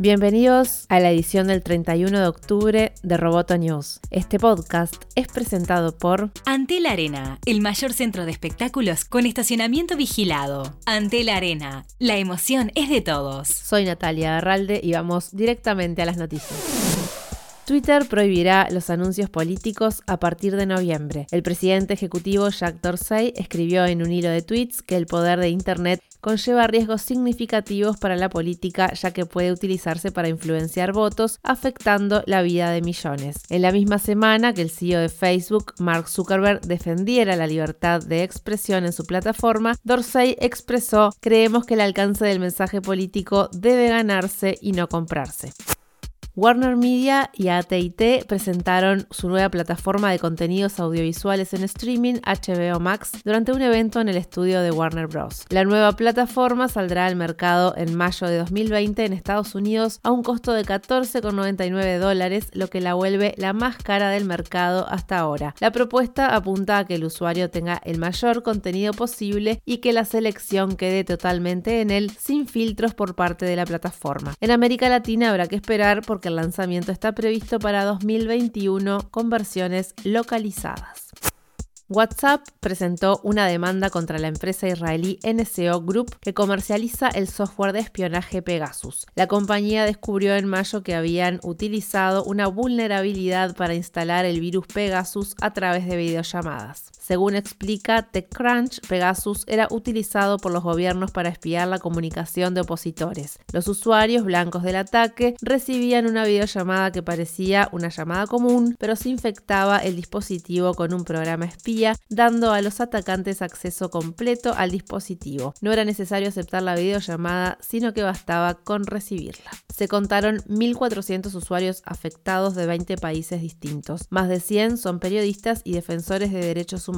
Bienvenidos a la edición del 31 de octubre de Roboto News. Este podcast es presentado por Antel Arena, el mayor centro de espectáculos con estacionamiento vigilado. Antel Arena, la emoción es de todos. Soy Natalia Arralde y vamos directamente a las noticias. Twitter prohibirá los anuncios políticos a partir de noviembre. El presidente ejecutivo Jack Dorsey escribió en un hilo de tweets que el poder de Internet conlleva riesgos significativos para la política ya que puede utilizarse para influenciar votos afectando la vida de millones. En la misma semana que el CEO de Facebook, Mark Zuckerberg, defendiera la libertad de expresión en su plataforma, Dorsey expresó, creemos que el alcance del mensaje político debe ganarse y no comprarse. Warner Media y AT&T presentaron su nueva plataforma de contenidos audiovisuales en streaming HBO Max durante un evento en el estudio de Warner Bros. La nueva plataforma saldrá al mercado en mayo de 2020 en Estados Unidos a un costo de 14,99 dólares, lo que la vuelve la más cara del mercado hasta ahora. La propuesta apunta a que el usuario tenga el mayor contenido posible y que la selección quede totalmente en él sin filtros por parte de la plataforma. En América Latina habrá que esperar porque el lanzamiento está previsto para 2021 con versiones localizadas. WhatsApp presentó una demanda contra la empresa israelí NCO Group que comercializa el software de espionaje Pegasus. La compañía descubrió en mayo que habían utilizado una vulnerabilidad para instalar el virus Pegasus a través de videollamadas. Según explica TechCrunch, Pegasus era utilizado por los gobiernos para espiar la comunicación de opositores. Los usuarios blancos del ataque recibían una videollamada que parecía una llamada común, pero se infectaba el dispositivo con un programa espía, dando a los atacantes acceso completo al dispositivo. No era necesario aceptar la videollamada, sino que bastaba con recibirla. Se contaron 1.400 usuarios afectados de 20 países distintos. Más de 100 son periodistas y defensores de derechos humanos